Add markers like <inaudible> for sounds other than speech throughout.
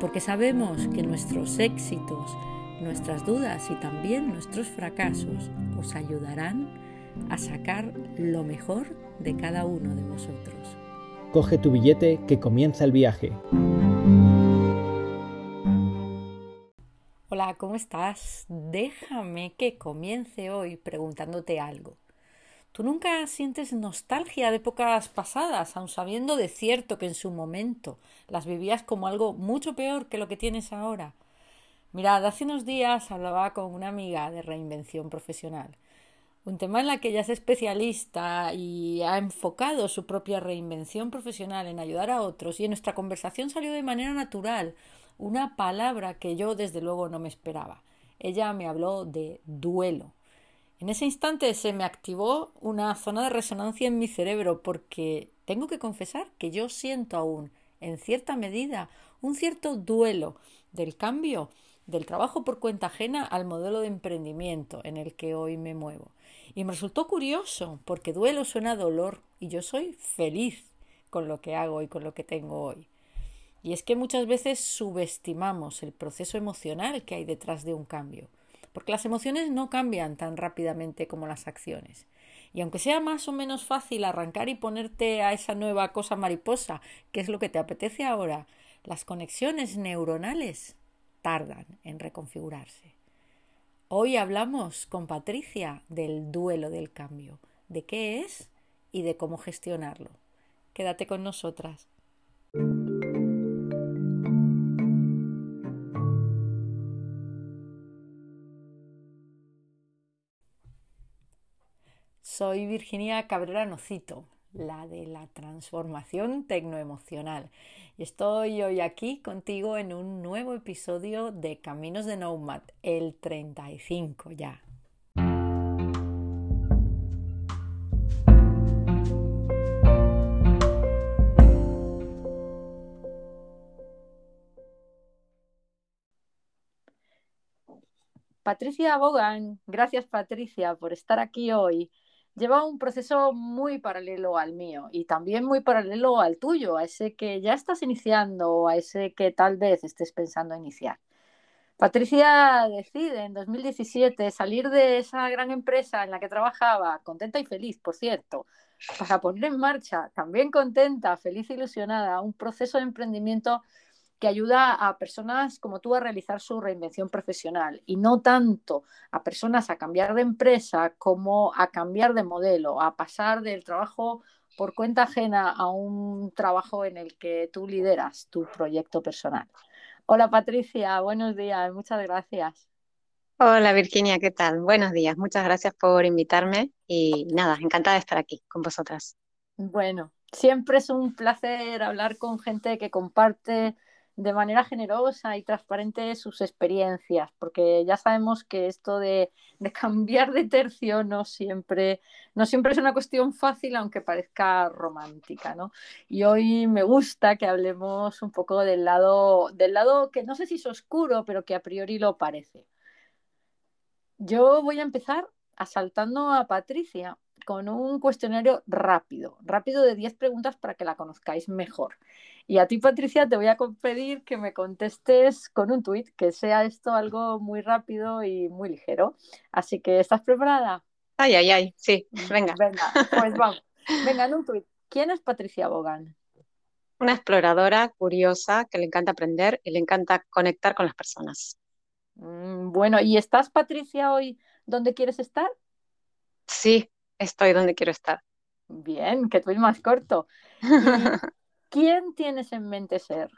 porque sabemos que nuestros éxitos, nuestras dudas y también nuestros fracasos os ayudarán a sacar lo mejor de cada uno de vosotros. Coge tu billete que comienza el viaje. Hola, ¿cómo estás? Déjame que comience hoy preguntándote algo. ¿Tú nunca sientes nostalgia de épocas pasadas, aun sabiendo de cierto que en su momento las vivías como algo mucho peor que lo que tienes ahora? Mirad, hace unos días hablaba con una amiga de reinvención profesional, un tema en la que ella es especialista y ha enfocado su propia reinvención profesional en ayudar a otros y en nuestra conversación salió de manera natural una palabra que yo desde luego no me esperaba. Ella me habló de duelo. En ese instante se me activó una zona de resonancia en mi cerebro porque tengo que confesar que yo siento aún, en cierta medida, un cierto duelo del cambio del trabajo por cuenta ajena al modelo de emprendimiento en el que hoy me muevo. Y me resultó curioso porque duelo suena a dolor y yo soy feliz con lo que hago y con lo que tengo hoy. Y es que muchas veces subestimamos el proceso emocional que hay detrás de un cambio porque las emociones no cambian tan rápidamente como las acciones. Y aunque sea más o menos fácil arrancar y ponerte a esa nueva cosa mariposa, que es lo que te apetece ahora, las conexiones neuronales tardan en reconfigurarse. Hoy hablamos con Patricia del duelo del cambio, de qué es y de cómo gestionarlo. Quédate con nosotras. Soy Virginia Cabrera Nocito, la de la transformación tecnoemocional. Y estoy hoy aquí contigo en un nuevo episodio de Caminos de Nomad, el 35 ya. Patricia Bogan, gracias Patricia por estar aquí hoy lleva un proceso muy paralelo al mío y también muy paralelo al tuyo, a ese que ya estás iniciando o a ese que tal vez estés pensando iniciar. Patricia decide en 2017 salir de esa gran empresa en la que trabajaba, contenta y feliz, por cierto, para poner en marcha, también contenta, feliz e ilusionada, un proceso de emprendimiento que ayuda a personas como tú a realizar su reinvención profesional y no tanto a personas a cambiar de empresa como a cambiar de modelo, a pasar del trabajo por cuenta ajena a un trabajo en el que tú lideras tu proyecto personal. Hola Patricia, buenos días, muchas gracias. Hola Virginia, ¿qué tal? Buenos días, muchas gracias por invitarme y nada, encantada de estar aquí con vosotras. Bueno, siempre es un placer hablar con gente que comparte de manera generosa y transparente sus experiencias, porque ya sabemos que esto de, cambiar de tercio no siempre, no siempre es una cuestión fácil, aunque parezca romántica, ¿no? Y hoy me gusta que hablemos un poco del lado, del lado que no sé si es oscuro, pero que a priori lo parece. Yo voy a empezar asaltando a Patricia con un cuestionario rápido, rápido de 10 preguntas para que la conozcáis mejor. Y a ti, Patricia, te voy a pedir que me contestes con un tuit, que sea esto algo muy rápido y muy ligero. Así que, ¿estás preparada? Ay, ay, ay, sí, venga. Venga, pues <laughs> vamos. Venga, en un tuit. ¿Quién es Patricia Bogan? Una exploradora curiosa que le encanta aprender y le encanta conectar con las personas. Mm, bueno, ¿y estás, Patricia, hoy donde quieres estar? Sí, estoy donde quiero estar. Bien, que tuit más corto. <laughs> ¿Quién tienes en mente ser?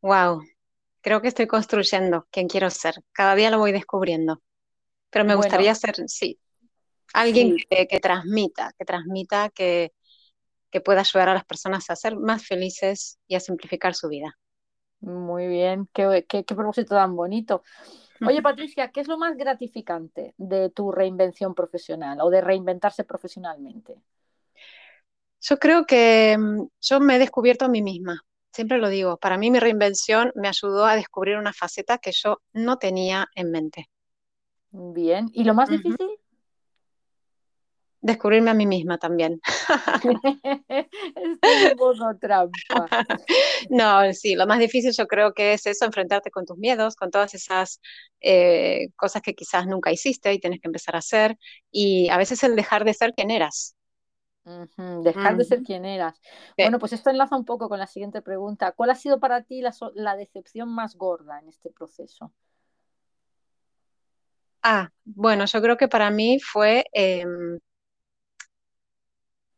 Wow, creo que estoy construyendo quién quiero ser. Cada día lo voy descubriendo. Pero me gustaría ser, sí, alguien Que, transmita, que transmita, que, que pueda ayudar a las personas a ser más felices y a simplificar su vida. Muy bien, qué, qué, qué propósito tan bonito. Oye, Patricia, ¿qué es lo más gratificante de tu reinvención profesional o de reinventarse profesionalmente? Yo creo que mm, yo me he descubierto a mí misma, siempre lo digo, para mí mi reinvención me ayudó a descubrir una faceta que yo no tenía en mente. Bien, ¿y lo más difícil? Descubrirme a mí misma también. <laughs> Estoy trampa. <laughs> No, sí, lo más difícil yo creo que es eso, enfrentarte con tus miedos, con todas esas eh, cosas que quizás nunca hiciste y tienes que empezar a hacer, y a veces el dejar de ser quien eras. Dejar de ser quien eras. Bueno, pues esto enlaza un poco con la siguiente pregunta. ¿Cuál ha sido para ti la, decepción más gorda en este proceso? Ah, bueno, yo creo que para mí fue, em,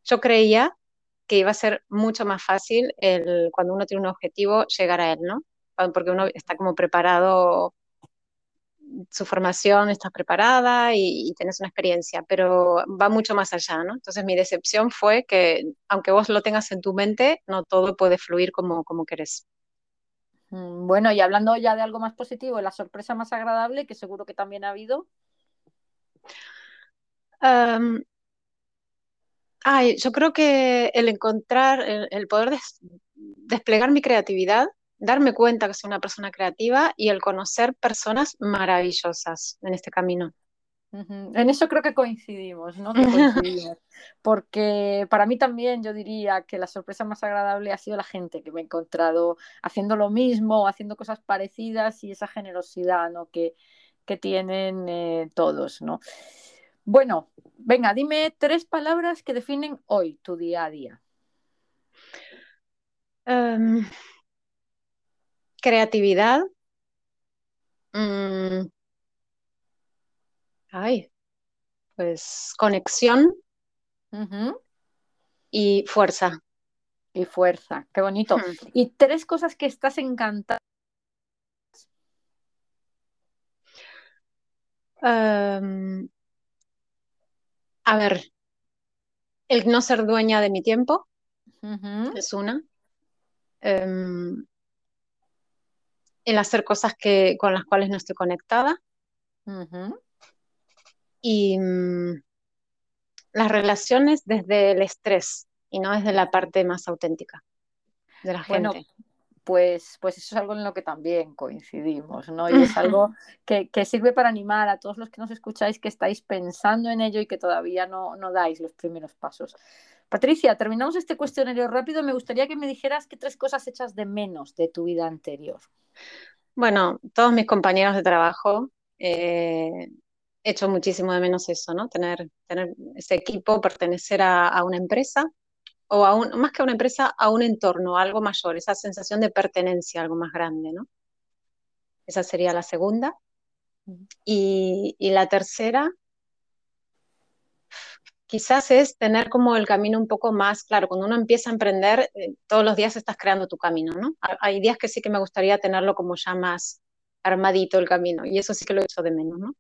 yo creía que iba a ser mucho más fácil el, cuando uno tiene un objetivo llegar a él, ¿no? Porque uno está como preparado su formación, estás preparada y, tienes una experiencia, pero va mucho más allá, ¿no? Entonces mi decepción fue que aunque vos lo tengas en tu mente, no todo puede fluir como, como querés. Mm, bueno, y hablando ya de algo más positivo, la sorpresa más agradable, que seguro que también ha habido. ay, yo creo que el encontrar, el, poder desplegar mi creatividad darme cuenta que soy una persona creativa y el conocer personas maravillosas en este camino. En eso creo que coincidimos, ¿no? Que <laughs> coincidimos. Porque para mí también yo diría que la sorpresa más agradable ha sido la gente que me he encontrado haciendo lo mismo, haciendo cosas parecidas y esa generosidad ¿no? que, que tienen eh, todos, ¿no? Bueno, venga, dime tres palabras que definen hoy tu día a día. Em, creatividad. Mm, ay, pues conexión y fuerza. Y fuerza, qué bonito. Hmm. Y tres cosas que estás encantada. Em, a ver, el no ser dueña de mi tiempo es una. Em, el hacer cosas que, con las cuales no estoy conectada. Y mm, las relaciones desde el estrés y no desde la parte más auténtica de la gente. Pues, pues eso es algo en lo que también coincidimos, ¿no? Y es <laughs> algo que, sirve para animar a todos los que nos escucháis que estáis pensando en ello y que todavía no, no dais los primeros pasos. Patricia, terminamos este cuestionario rápido. Me gustaría que me dijeras qué tres cosas echas de menos de tu vida anterior. Bueno, todos mis compañeros de trabajo, eh, he hecho muchísimo de menos eso, ¿no? Tener, tener ese equipo, pertenecer a, una empresa o a un, más que a una empresa, a un entorno, algo mayor, esa sensación de pertenencia, algo más grande, ¿no? Esa sería la segunda. y la tercera, quizás es tener como el camino un poco más claro. Cuando uno empieza a emprender, eh, todos los días estás creando tu camino, ¿no? Hay días que sí que me gustaría tenerlo como ya más armadito el camino y eso sí que lo he hecho de menos, ¿no?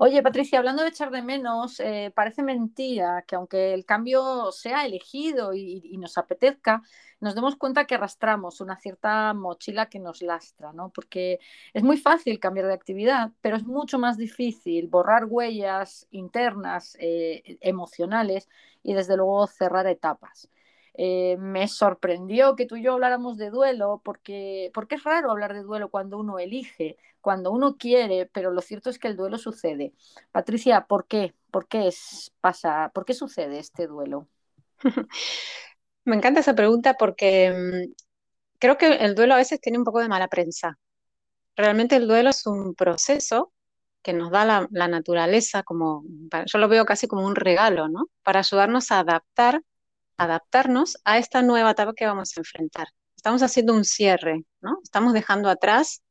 Oye, Patricia, hablando de echar de menos, eh, parece mentira que aunque el cambio sea elegido y, nos apetezca, nos demos cuenta que arrastramos una cierta mochila que nos lastra, ¿no? Porque es muy fácil cambiar de actividad, pero es mucho más difícil borrar huellas internas, eh, emocionales y desde luego cerrar etapas. Eh, me sorprendió que tú y yo habláramos de duelo, porque, porque es raro hablar de duelo cuando uno elige, cuando uno quiere, pero lo cierto es que el duelo sucede. Patricia, ¿por qué? ¿Por qué es, pasa? ¿Por qué sucede este duelo? <laughs> Me encanta esa pregunta porque mm, creo que el duelo a veces tiene un poco de mala prensa. Realmente el duelo es un proceso que nos da la, la naturaleza, como yo lo veo casi como un regalo, ¿no? Para ayudarnos a adaptar adaptarnos a esta nueva etapa que vamos a enfrentar. Estamos haciendo un cierre, ¿no? Estamos dejando atrás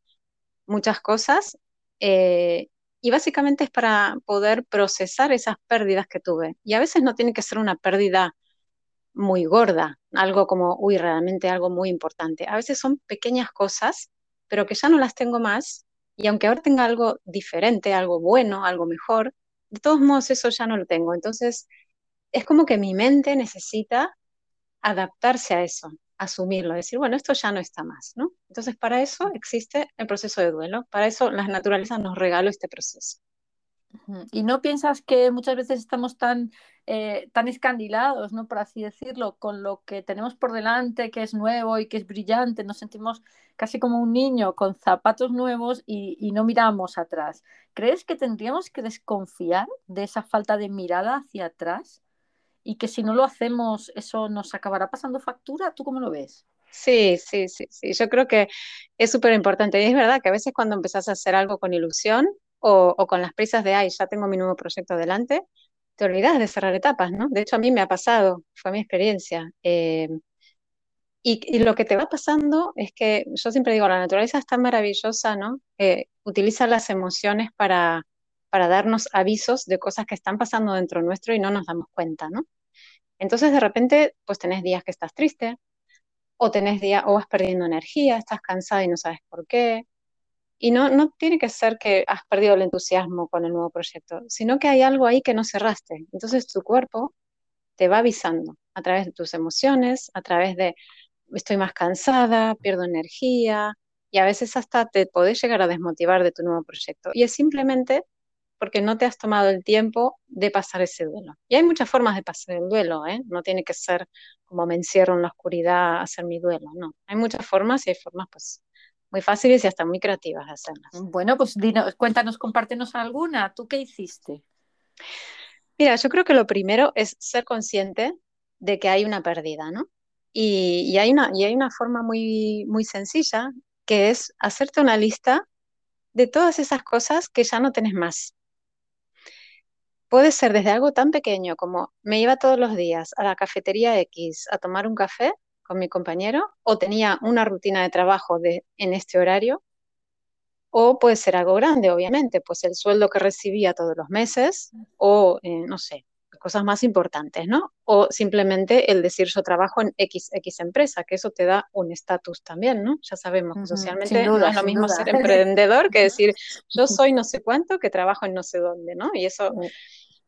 muchas cosas eh, y básicamente es para poder procesar esas pérdidas que tuve. Y a veces no tiene que ser una pérdida muy gorda, algo como, uy, realmente algo muy importante. A veces son pequeñas cosas, pero que ya no las tengo más y aunque ahora tenga algo diferente, algo bueno, algo mejor, de todos modos eso ya no lo tengo. Entonces, es como que mi mente necesita adaptarse a eso, asumirlo, decir, bueno, esto ya no está más, ¿no? Entonces, para eso existe el proceso de duelo, para eso la naturaleza nos regaló este proceso. Y no piensas que muchas veces estamos tan, eh, tan escandilados, ¿no? Por así decirlo, con lo que tenemos por delante, que es nuevo y que es brillante, nos sentimos casi como un niño con zapatos nuevos y, y no miramos atrás. ¿Crees que tendríamos que desconfiar de esa falta de mirada hacia atrás? Y que si no lo hacemos, eso nos acabará pasando factura. ¿Tú cómo lo ves? Sí, sí, sí, sí. Yo creo que es súper importante. Y es verdad que a veces cuando empezás a hacer algo con ilusión, o, con las prisas de, ay, ya tengo mi nuevo proyecto delante, te olvidas de cerrar etapas, ¿no? De hecho, a mí me ha pasado, fue mi experiencia. Eh, y, lo que te va pasando es que yo siempre digo, la naturaleza es tan maravillosa, ¿no? utiliza las emociones para, para darnos avisos de cosas que están pasando dentro nuestro y no nos damos cuenta, ¿no? Entonces, de repente, pues tenés días que estás triste, o tenés días, o vas perdiendo energía, estás cansada y no sabes por qué, y no, no tiene que ser que has perdido el entusiasmo con el nuevo proyecto, sino que hay algo ahí que no cerraste. Entonces tu cuerpo te va avisando a través de tus emociones, a través de estoy más cansada, pierdo energía, y a veces hasta te podés llegar a desmotivar de tu nuevo proyecto. Y es simplemente porque no te has tomado el tiempo de pasar ese duelo. Y hay muchas formas de pasar el duelo, ¿eh? No tiene que ser como me encierro en la oscuridad a hacer mi duelo, no. Hay muchas formas y hay formas pues muy fáciles y hasta muy creativas de hacerlas. Bueno, pues cuéntanos, compártenos alguna. ¿Tú qué hiciste? Mira, yo creo que lo primero es ser consciente de que hay una pérdida, ¿no? Y, hay, una, y hay una forma muy, muy sencilla que es hacerte una lista de todas esas cosas que ya no tenés más. Puede ser desde algo tan pequeño como me iba todos los días a la cafetería X a tomar un café con mi compañero o tenía una rutina de trabajo de, en este horario o puede ser algo grande, obviamente, pues el sueldo que recibía todos los meses o, eh, no sé, cosas más importantes, ¿no? O simplemente el decir yo trabajo en X, X empresa, que eso te da un estatus también, ¿no? Ya sabemos que socialmente no es lo mismo ser <laughs> emprendedor que decir yo soy no sé cuánto que trabajo en no sé dónde, ¿no? Y eso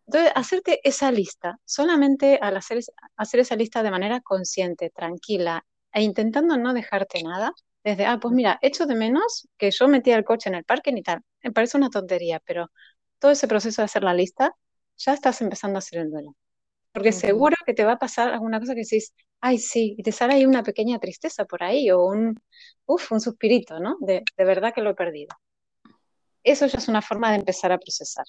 entonces, hacerte esa lista, solamente al hacer, hacer esa lista de manera consciente, tranquila, e intentando no dejarte nada, desde, ah, pues mira, echo de menos que yo metía el coche en el parque ni tal. Me parece una tontería, pero todo ese proceso de hacer la lista, ya estás empezando a hacer el duelo. Porque seguro que te va a pasar alguna cosa que decís, ay, sí, y te sale ahí una pequeña tristeza por ahí, o un, uf, un suspirito, ¿no? De, de verdad que lo he perdido. Eso ya es una forma de empezar a procesar.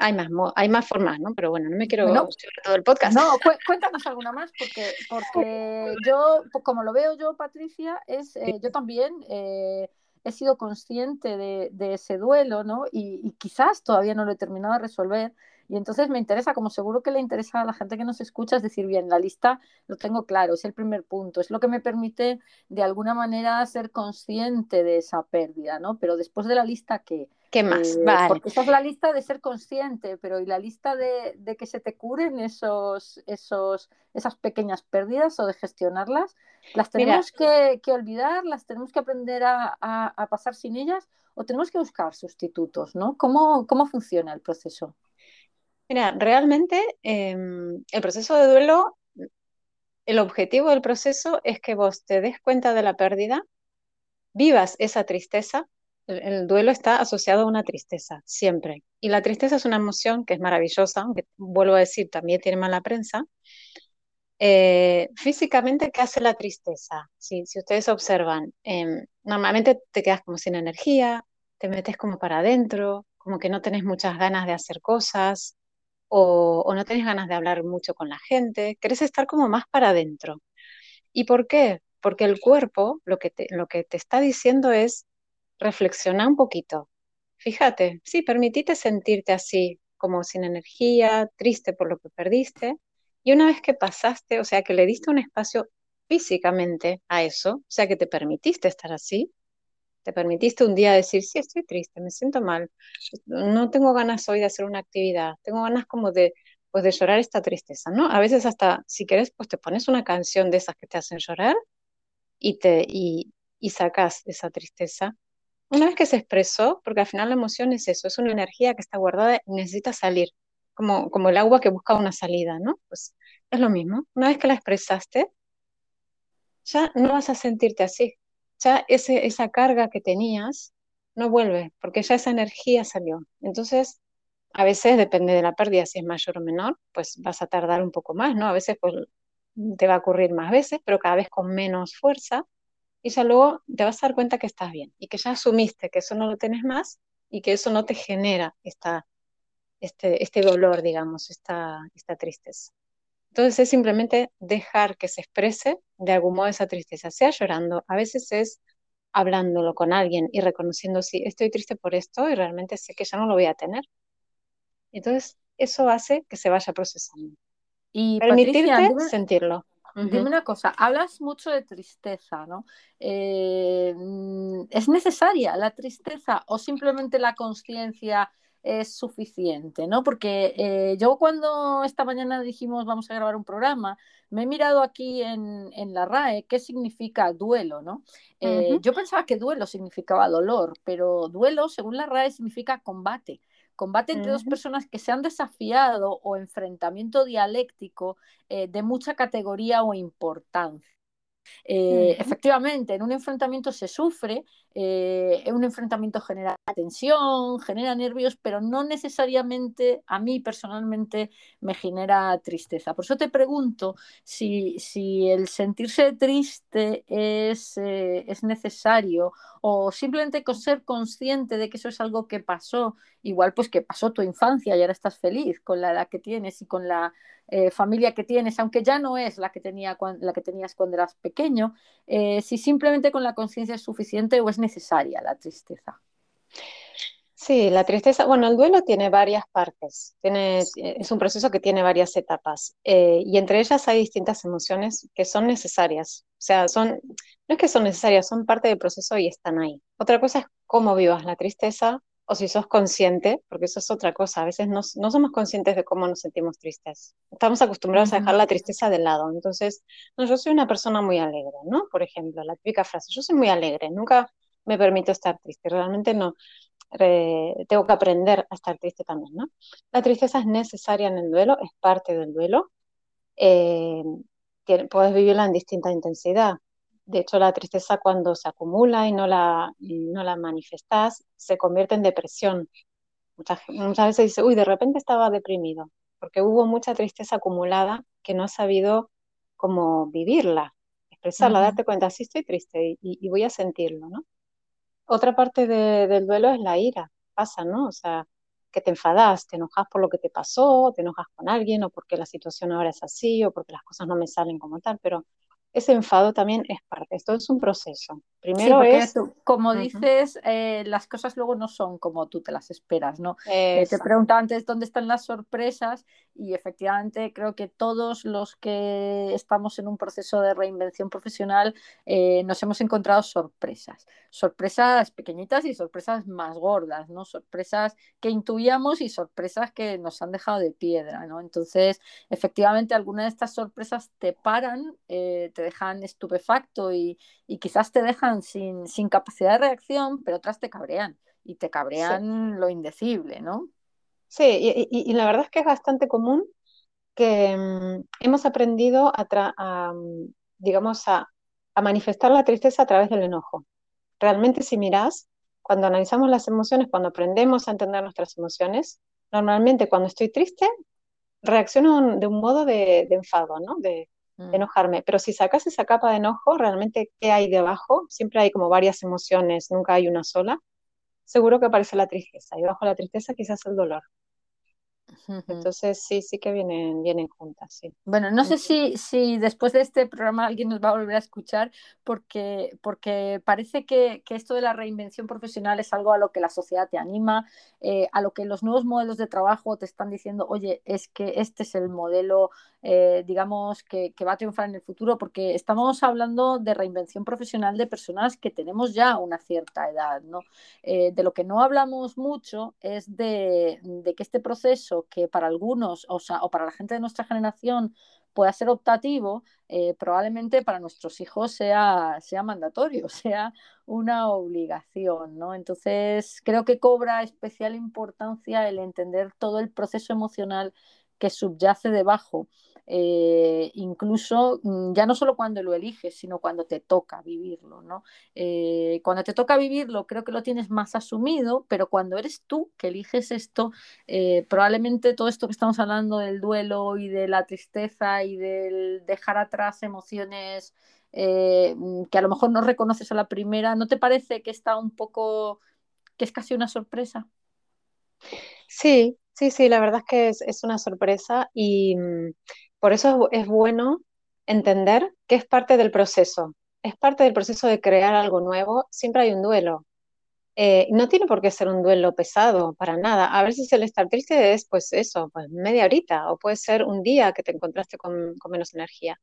Hay más, hay más formas, ¿no? Pero bueno, no me quiero no, todo el podcast. No, cuéntanos alguna más, porque, porque <laughs> yo, como lo veo yo, Patricia, es eh, yo también eh, he sido consciente de, de ese duelo, ¿no? Y, y, quizás todavía no lo he terminado de resolver. Y entonces me interesa, como seguro que le interesa a la gente que nos escucha, es decir, bien, la lista lo tengo claro, es el primer punto, es lo que me permite de alguna manera ser consciente de esa pérdida, ¿no? Pero después de la lista, ¿qué? ¿Qué más? Eh, vale. Porque esa es la lista de ser consciente, pero ¿y la lista de, de, que se te curen esos, esos, esas pequeñas pérdidas o de gestionarlas? ¿Las tenemos que, que, olvidar? ¿Las tenemos que aprender a, a, a, pasar sin ellas? ¿O tenemos que buscar sustitutos? ¿no? ¿Cómo, cómo funciona el proceso? Mira, realmente em, el proceso de duelo, el objetivo del proceso es que vos te des cuenta de la pérdida, vivas esa tristeza. El, duelo está asociado a una tristeza, siempre. Y la tristeza es una emoción que es maravillosa, aunque vuelvo a decir, también tiene mala prensa. Eh, físicamente, ¿qué hace la tristeza? Si, si ustedes observan, em, normalmente te quedas como sin energía, te metes como para adentro, como que no tenés muchas ganas de hacer cosas, o, no tenés ganas de hablar mucho con la gente, querés estar como más para adentro. ¿Y por qué? Porque el cuerpo lo que te, lo que te está diciendo es reflexiona un poquito. Fíjate, sí, permitite sentirte así, como sin energía, triste por lo que perdiste. Y una vez que pasaste, o sea, que le diste un espacio físicamente a eso, o sea, que te permitiste estar así, te permitiste un día decir, sí, estoy triste, me siento mal, no tengo ganas hoy de hacer una actividad, tengo ganas como de, pues de llorar esta tristeza, ¿no? A veces hasta, si quieres, pues te pones una canción de esas que te hacen llorar y, te, y, y sacas esa tristeza. Una vez que se expresó, porque al final la emoción es eso, es una energía que está guardada y necesita salir, como, como el agua que busca una salida, ¿no? Pues es lo mismo. Una vez que la expresaste, ya no vas a sentirte así. Ya ese, esa carga que tenías no vuelve, porque ya esa energía salió. Entonces, a veces depende de la pérdida, si es mayor o menor, pues vas a tardar un poco más, ¿no? A veces pues te va a ocurrir más veces, pero cada vez con menos fuerza, y ya luego te vas a dar cuenta que estás bien y que ya asumiste que eso no lo tienes más y que eso no te genera esta, este, este dolor, digamos, esta, esta tristeza. Entonces es simplemente dejar que se exprese de algún modo esa tristeza, sea llorando, a veces es hablándolo con alguien y reconociendo, sí, estoy triste por esto y realmente sé que ya no lo voy a tener. Entonces eso hace que se vaya procesando. Y permitirte sentirlo. Dime una cosa, hablas mucho de tristeza, ¿no? Eh, ¿Es necesaria la tristeza o simplemente la conciencia es suficiente, ¿no? Porque eh, yo cuando esta mañana dijimos vamos a grabar un programa, me he mirado aquí en, la RAE qué significa duelo, ¿no? Eh, yo pensaba que duelo significaba dolor, pero duelo, según la RAE, significa combate. Combate entre dos personas que se han desafiado o enfrentamiento dialéctico eh, de mucha categoría o importancia. Eh, efectivamente, en un enfrentamiento se sufre, eh, un enfrentamiento genera tensión, genera nervios, pero no necesariamente a mí personalmente me genera tristeza. Por eso te pregunto si, si el sentirse triste es, eh, es necesario o simplemente con ser consciente de que eso es algo que pasó, igual pues que pasó tu infancia y ahora estás feliz con la edad que tienes y con la eh, familia que tienes, aunque ya no es la que, tenía, la que tenías cuando eras pequeño, eh, si simplemente con la conciencia es suficiente o es necesaria la tristeza. Sí, la tristeza, bueno, el duelo tiene varias partes, es un proceso que tiene varias etapas eh, y entre ellas hay distintas emociones que son necesarias, o sea, no es que son necesarias, son parte del proceso y están ahí. Otra cosa es cómo vivas la tristeza o si sos consciente, porque eso es otra cosa, a veces no, no somos conscientes de cómo nos sentimos tristes. Estamos acostumbrados a dejar la tristeza de lado. Entonces, no, yo soy una persona muy alegre, ¿no? Por ejemplo, la típica frase, yo soy muy alegre, nunca me permito estar triste, realmente no. tengo que aprender a estar triste también, ¿no? La tristeza es necesaria en el duelo, es parte del duelo. Eh, puedes vivirla en distinta intensidad. De hecho, la tristeza cuando se acumula y no la, no la manifestas, se convierte en depresión. Muchas, muchas veces dice, uy, de repente estaba deprimido, porque hubo mucha tristeza acumulada que no ha sabido cómo vivirla, expresarla, darte cuenta, sí estoy triste y, voy a sentirlo, ¿no? Otra parte del duelo es la ira, pasa, ¿no? O sea, que te enfadas, te enojas por lo que te pasó, te enojas con alguien o porque la situación ahora es así o porque las cosas no me salen como tal, pero ese enfado también es parte, esto es un proceso. Primero es... como dices, eh, las cosas luego no son como tú te las esperas, ¿no? Eh, te preguntaba antes dónde están las sorpresas y efectivamente creo que todos los que estamos en un proceso de reinvención profesional eh, nos hemos encontrado sorpresas. Sorpresas pequeñitas y sorpresas más gordas, ¿no? Sorpresas que intuíamos y sorpresas que nos han dejado de piedra, ¿no? Entonces, efectivamente, algunas de estas sorpresas te paran, te dejan estupefacto y, quizás te dejan sin, capacidad de reacción, pero otras te cabrean y te cabrean lo indecible, ¿no? Sí, y, la verdad es que es bastante común que mm, hemos aprendido a, mm, digamos, a, a, manifestar la tristeza a través del enojo. Realmente si miras, cuando analizamos las emociones, cuando aprendemos a entender nuestras emociones, normalmente cuando estoy triste, reacciono de un modo de, de enfado, ¿no? De, Mm. enojarme. Pero si sacas esa capa de enojo, realmente, ¿qué hay debajo? Siempre hay como varias emociones, nunca hay una sola. Seguro que aparece la tristeza y debajo de la tristeza quizás el dolor. Entonces sí, sí que vienen, vienen juntas, sí. Bueno, no sé si, si después de este programa alguien nos va a volver a escuchar porque, porque parece que, que esto de la reinvención profesional es algo a lo que la sociedad te anima, eh, a lo que los nuevos modelos de trabajo te están diciendo, oye, es que este es el modelo, eh, digamos, que, que, va a triunfar en el futuro, porque estamos hablando de reinvención profesional de personas que tenemos ya una cierta edad, ¿no? Eh, de lo que no hablamos mucho es de, de que este proceso que para algunos, o, sea, o para la gente de nuestra generación, pueda ser optativo, eh, probablemente para nuestros hijos sea, sea mandatorio, <laughs> sea una obligación, ¿no? Entonces, creo que cobra especial importancia el entender todo el proceso emocional que subyace debajo eh, incluso mm, ya no solo cuando lo eliges, sino cuando te toca vivirlo, ¿no? Eh, cuando te toca vivirlo, creo que lo tienes más asumido, pero cuando eres tú que eliges esto, eh, probablemente todo esto que estamos hablando del duelo y de la tristeza y del dejar atrás emociones mm, que a lo mejor no reconoces a la primera, ¿no te parece que está un poco, que es casi una sorpresa? Sí, sí, sí, la verdad es que es, una sorpresa y mm, por eso es, bueno entender que es parte del proceso, es parte del proceso de crear algo nuevo, siempre hay un duelo. Eh, no tiene por qué ser un duelo pesado, para nada. A veces el estar triste es, pues eso, pues media horita, o puede ser un día que te encontraste con, menos energía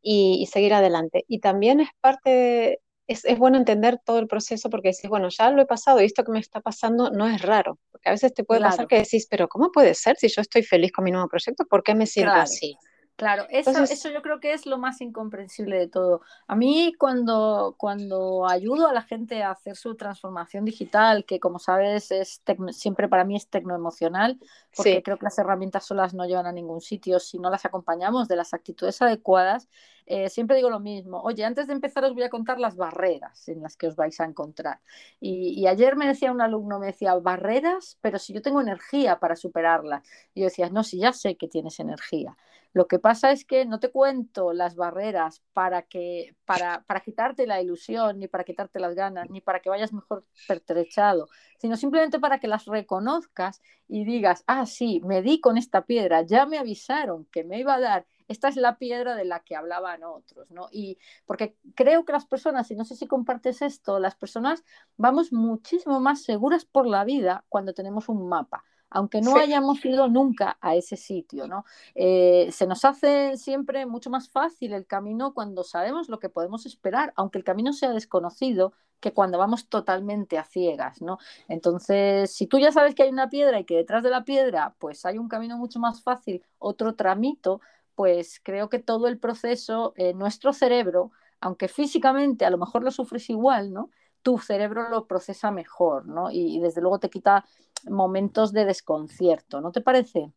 y, seguir adelante. Y también es parte, es, es, bueno entender todo el proceso porque decís, bueno, ya lo he pasado y esto que me está pasando no es raro. Porque a veces te puede pasar que decís, pero ¿cómo puede ser si yo estoy feliz con mi nuevo proyecto? ¿Por qué me siento así? Claro, eso, eso yo creo que es lo más incomprensible de todo. A mí cuando, cuando ayudo a la gente a hacer su transformación digital, que como sabes es siempre para mí es tecnoemocional, porque creo que las herramientas solas no llevan a ningún sitio si no las acompañamos de las actitudes adecuadas, eh, siempre digo lo mismo. Oye, antes de empezar os voy a contar las barreras en las que os vais a encontrar. Y, ayer me decía un alumno, me decía, barreras, pero si yo tengo energía para superarlas. Y yo decía, no, si ya sé que tienes energía. Lo que pasa es que no te cuento las barreras para que para, para quitarte la ilusión, ni para quitarte las ganas, ni para que vayas mejor pertrechado, sino simplemente para que las reconozcas y digas, ah, sí, me di con esta piedra, ya me avisaron que me iba a dar esta es la piedra de la que hablaban otros, ¿no? Y porque creo que las personas, y no sé si compartes esto, las personas vamos muchísimo más seguras por la vida cuando tenemos un mapa aunque no hayamos ido nunca a ese sitio, ¿no? Eh, se nos hace siempre mucho más fácil el camino cuando sabemos lo que podemos esperar, aunque el camino sea desconocido, que cuando vamos totalmente a ciegas, ¿no? Entonces, si tú ya sabes que hay una piedra y que detrás de la piedra, pues hay un camino mucho más fácil, otro tramito, pues creo que todo el proceso, eh, nuestro cerebro, aunque físicamente a lo mejor lo sufres igual, ¿no? Tu cerebro lo procesa mejor, ¿no? y desde luego te quita momentos de desconcierto, ¿no te parece?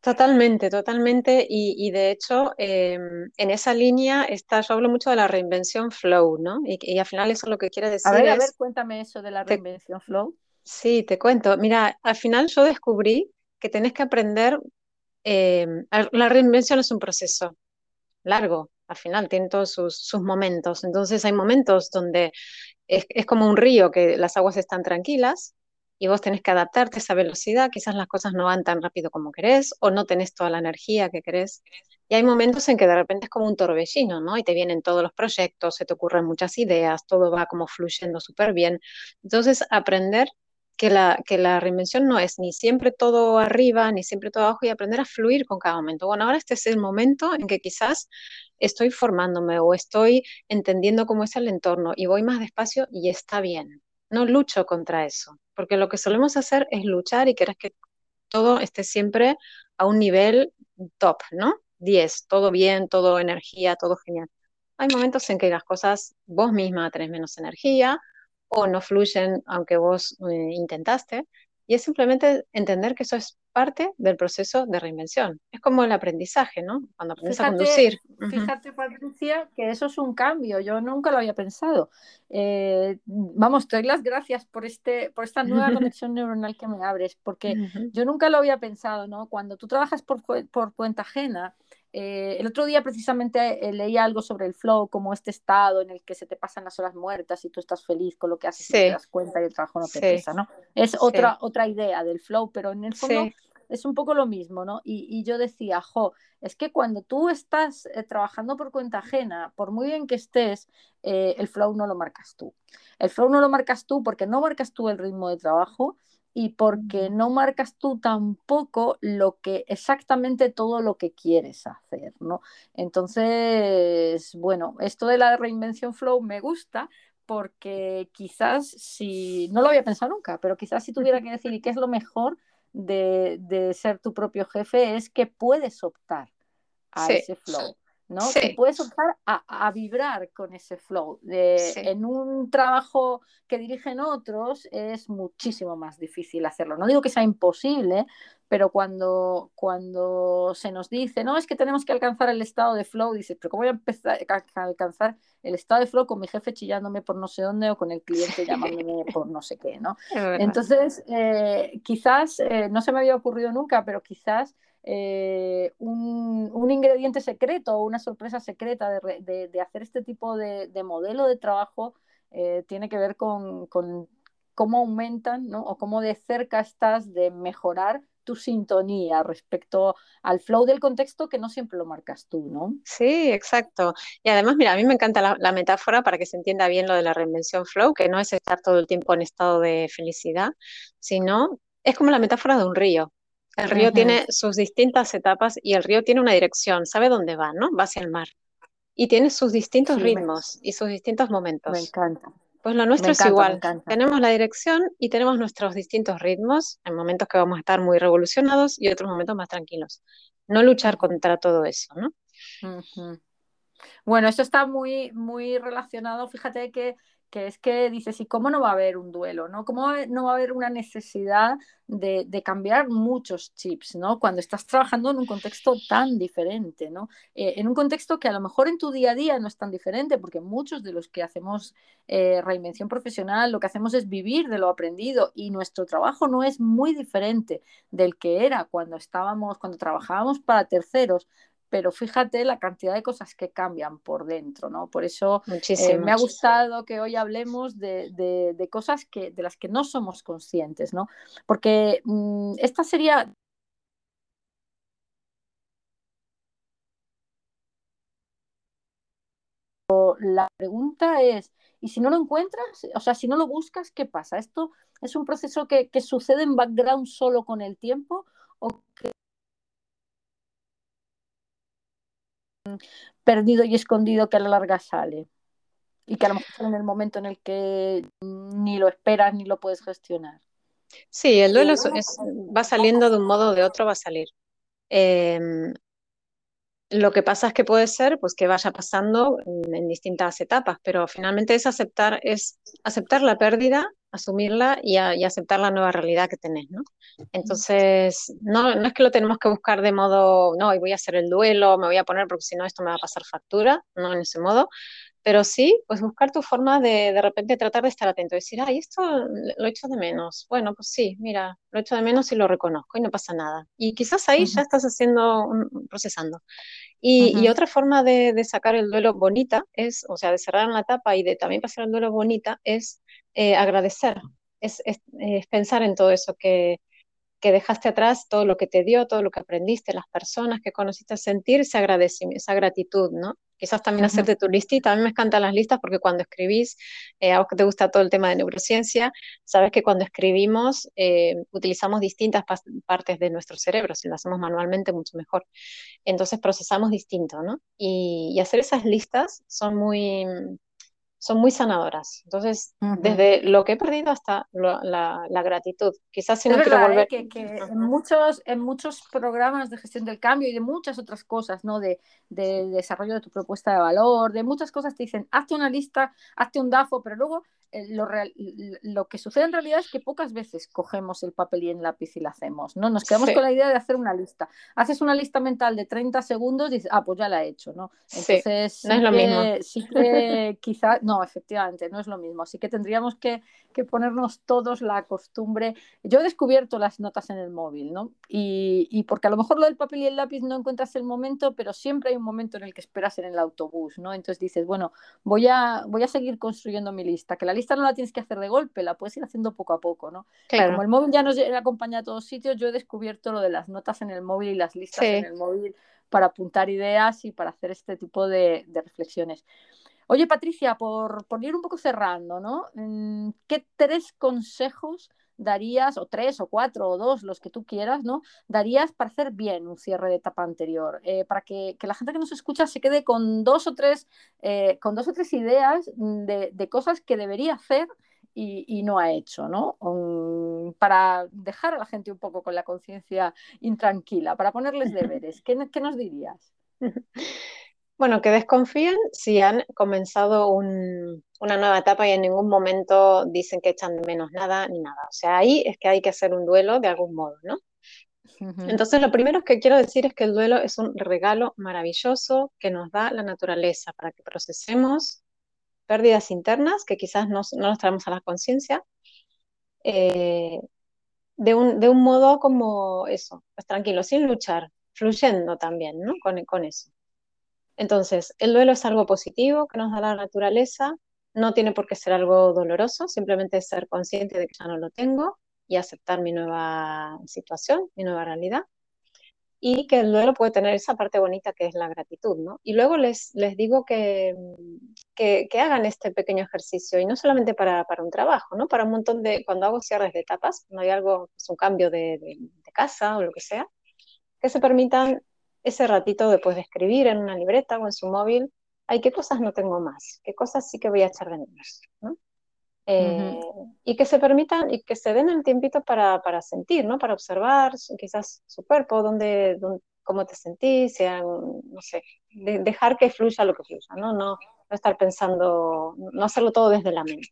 Totalmente, totalmente. Y, de hecho, em, en esa línea está, yo hablo mucho de la reinvención flow, ¿no? Y, al final eso lo que quiere decir. A ver, a ver, cuéntame eso de la reinvención flow. Sí, te cuento. Mira, al final yo descubrí que tenés que aprender. Em, la reinvención es un proceso largo, al final tiene todos sus, momentos. Entonces hay momentos donde es, es como un río que las aguas están tranquilas y vos tenés que adaptarte a esa velocidad, quizás las cosas no van tan rápido como querés o no tenés toda la energía que querés. Y hay momentos en que de repente es como un torbellino, ¿no? Y te vienen todos los proyectos, se te ocurren muchas ideas, todo va como fluyendo súper bien. Entonces, aprender que la, que la reinvención no es ni siempre todo arriba, ni siempre todo abajo, y aprender a fluir con cada momento. Bueno, ahora este es el momento en que quizás estoy formándome o estoy entendiendo cómo es el entorno y voy más despacio y está bien. No lucho contra eso porque lo que solemos hacer es luchar y querer que todo esté siempre a un nivel top, ¿no? 10, todo bien, todo energía, todo genial. Hay momentos en que las cosas vos misma tenés menos energía o no fluyen aunque vos eh, intentaste y es simplemente entender que eso es parte del proceso de reinvención. Es como el aprendizaje, ¿no? Cuando aprendes a conducir. Fíjate, Patricia, que eso es un cambio. Yo nunca lo había pensado. Eh, vamos, te doy las gracias por, este, por esta nueva <laughs> conexión neuronal que me abres, porque yo nunca lo había pensado, ¿no? Cuando tú trabajas por, por cuenta ajena, eh, el otro día precisamente eh, leía algo sobre el flow, como este estado en el que se te pasan las horas muertas y tú estás feliz con lo que haces y te das cuenta y el trabajo no te pesa, ¿no? Es otra, otra idea del flow, pero en el fondo es un poco lo mismo, ¿no? Y, yo decía, jo, es que cuando tú estás eh, trabajando por cuenta ajena, por muy bien que estés, el flow no lo marcas tú. El flow no lo marcas tú porque no marcas tú el ritmo de trabajo, y porque no marcas tú tampoco lo que exactamente todo lo que quieres hacer, ¿no? Entonces, bueno, esto de la reinvención flow me gusta porque quizás si, no lo había pensado nunca, pero quizás si tuviera que decir qué es lo mejor de, de ser tu propio jefe es que puedes optar a ese flow. ¿No? Sí. puedes optar a, vibrar con ese flow. De, En un trabajo que dirigen otros es muchísimo más difícil hacerlo. No digo que sea imposible, pero cuando, cuando se nos dice, no, es que tenemos que alcanzar el estado de flow, dices, pero ¿cómo voy a empezar a alcanzar el estado de flow con mi jefe chillándome por no sé dónde o con el cliente llamándome por no sé qué, ¿no? <laughs> Entonces, eh, quizás, eh, no se me había ocurrido nunca, pero quizás eh, un, ingrediente secreto o una sorpresa secreta de, hacer este tipo de, modelo de trabajo eh, tiene que ver con, cómo aumentan o cómo de cerca estás de mejorar tu sintonía respecto al flow del contexto que no siempre lo marcas tú, ¿no? Sí, exacto. Y además, mira, a mí me encanta la, la, metáfora para que se entienda bien lo de la reinvención flow, que no es estar todo el tiempo en estado de felicidad, sino es como la metáfora de un río. El río tiene sus distintas etapas y el río tiene una dirección, sabe dónde va, ¿no? Va hacia el mar. Y tiene sus distintos ritmos y sus distintos momentos. Me encanta. Pues lo nuestro es igual. Tenemos la dirección y tenemos nuestros distintos ritmos, en momentos que vamos a estar muy revolucionados y otros momentos más tranquilos. No luchar contra todo eso, ¿no? Bueno, esto está muy, muy relacionado. Fíjate que que es que dices, ¿y cómo no va a haber un duelo? ¿no? ¿Cómo no va a haber una necesidad de, cambiar muchos chips, ¿no? Cuando estás trabajando en un contexto tan diferente, ¿no? Eh, en un contexto que a lo mejor en tu día a día no es tan diferente, porque muchos de los que hacemos eh, reinvención profesional lo que hacemos es vivir de lo aprendido y nuestro trabajo no es muy diferente del que era cuando estábamos, cuando trabajábamos para terceros, pero fíjate la cantidad de cosas que cambian por dentro, ¿no? Por eso eh, me ha gustado que hoy hablemos de, cosas que, de las que no somos conscientes, ¿no? Porque mm, esta sería... La pregunta es, ¿y si no lo encuentras? O sea, si no lo buscas, ¿qué pasa? ¿Esto es un proceso que, que sucede en background solo con el tiempo o que perdido y escondido que a la larga sale. Y que a lo mejor en el momento en el que ni lo esperas ni lo puedes gestionar. Sí, el duelo va saliendo de un modo o de otro, va a salir. Em, lo que pasa es que puede ser pues, que vaya pasando en, distintas etapas, pero finalmente es aceptar, es aceptar la pérdida asumirla y, aceptar la nueva realidad que tenés, ¿no? Entonces, no, no es que lo tenemos que buscar de modo, no, y voy a hacer el duelo, me voy a poner porque si no esto me va a pasar factura, no en ese modo, pero sí, pues buscar tu forma de de repente tratar de estar atento, decir, ay, esto lo echo de menos. Bueno, pues sí, mira, lo echo de menos y lo reconozco y no pasa nada. Y quizás ahí ya estás haciendo, procesando. Y, y, otra forma de, de, sacar el duelo bonita es, o sea, de cerrar la etapa y de también pasar el duelo bonita es eh, agradecer, es, pensar en todo eso que, dejaste atrás, todo lo que te dio, todo lo que aprendiste, las personas que conociste, sentir agradecimiento, esa gratitud, ¿no? Quizás también hacerte tu listita. A mí me encantan las listas porque cuando escribís, eh, a vos que te gusta todo el tema de neurociencia, sabes que cuando escribimos eh, utilizamos distintas partes de nuestro cerebro, si lo hacemos manualmente mucho mejor. Entonces procesamos distinto, ¿no? y hacer esas listas son muy, son muy sanadoras. Entonces, desde lo que he perdido hasta la, gratitud. Quizás si no quiero volver. ¿eh? que, en, muchos, en muchos programas de gestión del cambio y de muchas otras cosas, ¿no? De, de, desarrollo de tu propuesta de valor, de muchas cosas te dicen, hazte una lista, hazte un DAFO, pero luego eh, lo, lo, que sucede en realidad es que pocas veces cogemos el papel y el lápiz y lo hacemos, ¿no? Nos quedamos con la idea de hacer una lista. Haces una lista mental de 30 segundos y dices, ah, pues ya la he hecho, ¿no? Entonces, no es lo mismo. Sí que <laughs> quizás, no, efectivamente, no es lo mismo. Así que tendríamos que, que, ponernos todos la costumbre. Yo he descubierto las notas en el móvil, ¿no? Y, y porque a lo mejor lo del papel y el lápiz no encuentras el momento, pero siempre hay un momento en el que esperas en el autobús, ¿no? Entonces dices, bueno, voy a, voy a seguir construyendo mi lista, que la lista no la tienes que hacer de golpe, la puedes ir haciendo poco a poco, ¿no? Claro. Como el móvil ya nos acompaña a todos sitios, yo he descubierto lo de las notas en el móvil y las listas en el móvil para apuntar ideas y para hacer este tipo de, reflexiones. Oye, Patricia, por, por, ir un poco cerrando, ¿no? Mm, ¿Qué tres consejos darías, o tres, o cuatro, o dos, los que tú quieras, ¿no? Darías para hacer bien un cierre de etapa anterior, eh, para que, la gente que nos escucha se quede con dos o tres, eh, con dos o tres ideas de, cosas que debería hacer y, no ha hecho, ¿no? para dejar a la gente un poco con la conciencia intranquila, para ponerles deberes. ¿Qué, ¿Qué, nos dirías? <laughs> Bueno, que desconfíen si han comenzado una nueva etapa y en ningún momento dicen que echan de menos nada ni nada. O sea, ahí es que hay que hacer un duelo de algún modo, ¿no? Entonces, lo primero que quiero decir es que el duelo es un regalo maravilloso que nos da la naturaleza para que procesemos pérdidas internas que quizás no, no nos traemos a la conciencia, eh, de, un, de un modo como eso, pues tranquilo, sin luchar, fluyendo también, ¿no? Con, con eso. Entonces, el duelo es algo positivo que nos da la naturaleza, no tiene por qué ser algo doloroso, simplemente ser consciente de que ya no lo tengo y aceptar mi nueva situación, mi nueva realidad. Y que el duelo puede tener esa parte bonita que es la gratitud, ¿no? Y luego les, les digo que, que, hagan este pequeño ejercicio, y no solamente para, para, un trabajo, ¿no? Para un montón de, cuando hago cierres de etapas, cuando hay algo, es un cambio de, de casa o lo que sea, que se permitan ese ratito después de escribir en una libreta o en su móvil, hay qué cosas no tengo más, qué cosas sí que voy a echar de menos, ¿no? Eh, y que se permitan y que se den el tiempito para, para sentir, ¿no? Para observar quizás su cuerpo, dónde, cómo te sentís, sea, no sé, dejar que fluya lo que fluya, ¿no? No, no estar pensando, no hacerlo todo desde la mente.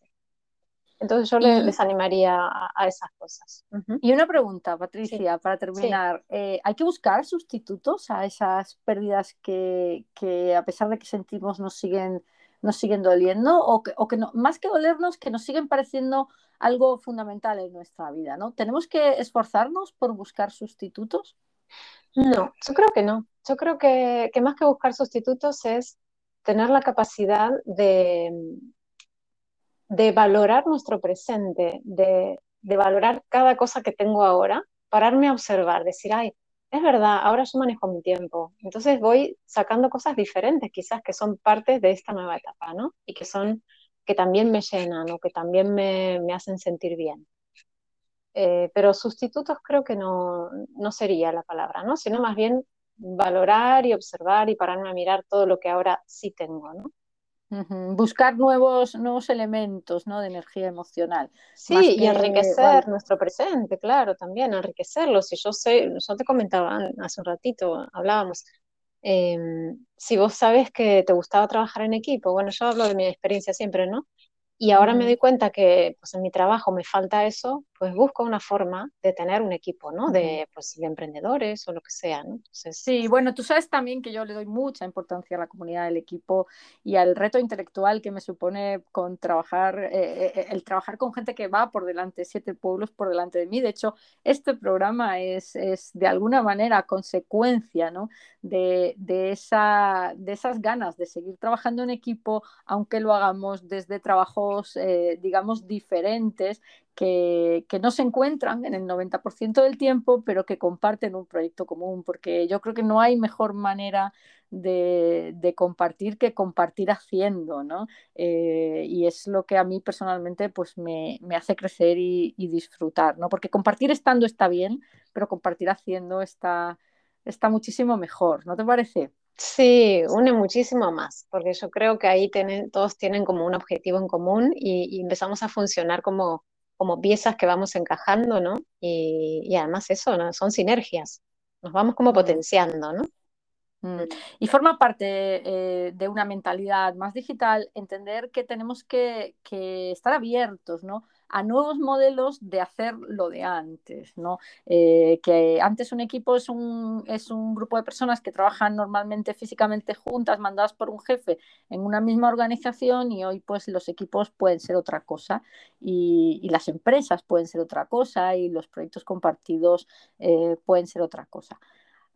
Entonces yo les, animaría a, esas cosas. Y una pregunta, Patricia, para terminar. Eh, ¿Hay que buscar sustitutos a esas pérdidas que, que, a pesar de que sentimos nos siguen nos siguen doliendo o que, o que no, más que dolernos, que nos siguen pareciendo algo fundamental en nuestra vida, ¿no? ¿Tenemos que esforzarnos por buscar sustitutos? No, yo creo que no. Yo creo que, que más que buscar sustitutos es tener la capacidad de, de valorar nuestro presente, de, de, valorar cada cosa que tengo ahora, pararme a observar, decir, ay, es verdad, ahora yo manejo mi tiempo. Entonces voy sacando cosas diferentes, quizás que son partes de esta nueva etapa, ¿no? Y que son, que también me llenan o que también me, me hacen sentir bien. Eh, pero sustitutos creo que no, no sería la palabra, ¿no? Sino más bien valorar y observar y pararme a mirar todo lo que ahora sí tengo, ¿no? Buscar nuevos, nuevos elementos ¿no? de energía emocional. Sí, y enriquecer nuestro presente, claro, también enriquecerlo. Si yo sé, yo te comentaba hace un ratito, hablábamos, em, si vos sabes que te gustaba trabajar en equipo, bueno, yo hablo de mi experiencia siempre, ¿no? Y ahora me doy cuenta que pues, en mi trabajo me falta eso, pues busco una forma de tener un equipo, ¿no? De, pues, de emprendedores o lo que sea, ¿no? Sí, bueno, tú sabes también que yo le doy mucha importancia a la comunidad del equipo y al reto intelectual que me supone con trabajar, eh, eh, eh, el trabajar con gente que va por delante, siete pueblos por delante de mí. De hecho, este programa es, es de alguna manera consecuencia, ¿no? De, de, esa, de esas ganas de seguir trabajando en equipo, aunque lo hagamos desde trabajo eh, digamos, diferentes que, no se encuentran en el 90% del tiempo, pero que comparten un proyecto común, porque yo creo que no hay mejor manera de, compartir que compartir haciendo, ¿no? Eh, y es lo que a mí personalmente pues me, hace crecer y, disfrutar, ¿no? Porque compartir estando está bien, pero compartir haciendo está, está muchísimo mejor, ¿no te parece? Sí, une muchísimo más, porque yo creo que ahí todos tienen como un objetivo en común y, empezamos a funcionar como, como piezas que vamos encajando, ¿no? Y, además eso, ¿no? Son sinergias, nos vamos como mm. potenciando, ¿no? Mm. Y forma parte eh, de una mentalidad más digital entender que tenemos que, que estar abiertos, ¿no? A nuevos modelos de hacer lo de antes, ¿no? Eh, que antes un equipo es un, es un grupo de personas que trabajan normalmente físicamente juntas, mandadas por un jefe en una misma organización y hoy pues los equipos pueden ser otra cosa y, las empresas pueden ser otra cosa y los proyectos compartidos eh, pueden ser otra cosa.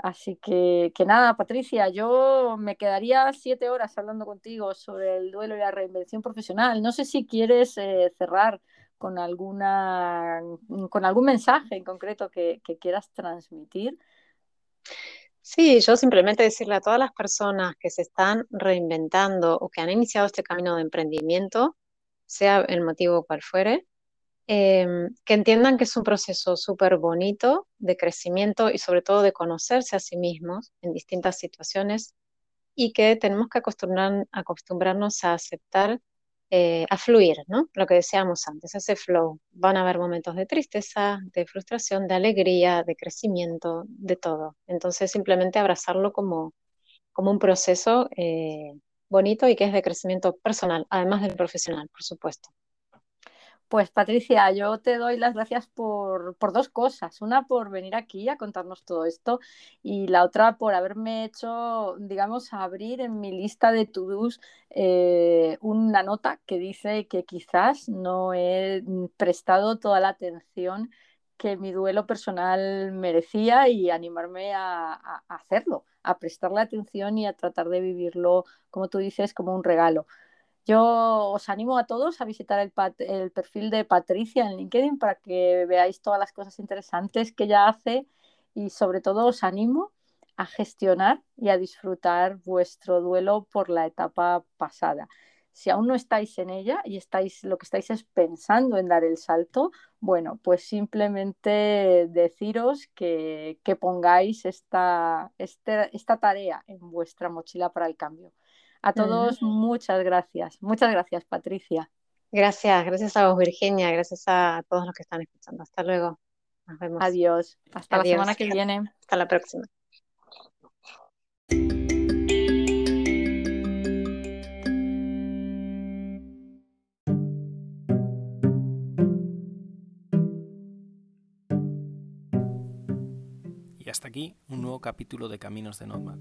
Así que, que, nada, Patricia, yo me quedaría siete horas hablando contigo sobre el duelo y la reinvención profesional. No sé si quieres eh, cerrar con, alguna, con algún mensaje en concreto que, quieras transmitir. Sí, yo simplemente decirle a todas las personas que se están reinventando o que han iniciado este camino de emprendimiento, sea el motivo cual fuere, em, que entiendan que es un proceso súper bonito de crecimiento y sobre todo de conocerse a sí mismos en distintas situaciones y que tenemos que acostumbrar, acostumbrarnos a aceptar eh, a fluir, ¿no? Lo que decíamos antes, ese flow. Van a haber momentos de tristeza, de frustración, de alegría, de crecimiento, de todo. Entonces simplemente abrazarlo como, como un proceso eh, bonito y que es de crecimiento personal, además del profesional, por supuesto. Pues Patricia, yo te doy las gracias por, dos cosas. Una por venir aquí a contarnos todo esto y la otra por haberme hecho, digamos, abrir en mi lista de to-dos eh, una nota que dice que quizás no he prestado toda la atención que mi duelo personal merecía y animarme a, a hacerlo, a prestarle atención y a tratar de vivirlo, como tú dices, como un regalo. Yo os animo a todos a visitar el, perfil de Patricia en LinkedIn para que veáis todas las cosas interesantes que ella hace y sobre todo os animo a gestionar y a disfrutar vuestro duelo por la etapa pasada. Si aún no estáis en ella y estáis, lo que estáis es pensando en dar el salto, bueno, pues simplemente deciros que, pongáis este, esta tarea en vuestra mochila para el cambio. A todos, muchas gracias. Muchas gracias, Patricia. Gracias, gracias a vos, Virginia. Gracias a todos los que están escuchando. Hasta luego. Nos vemos. Adiós. Hasta la semana que viene. Hasta la próxima. Y hasta aquí un nuevo capítulo de Caminos de Nomad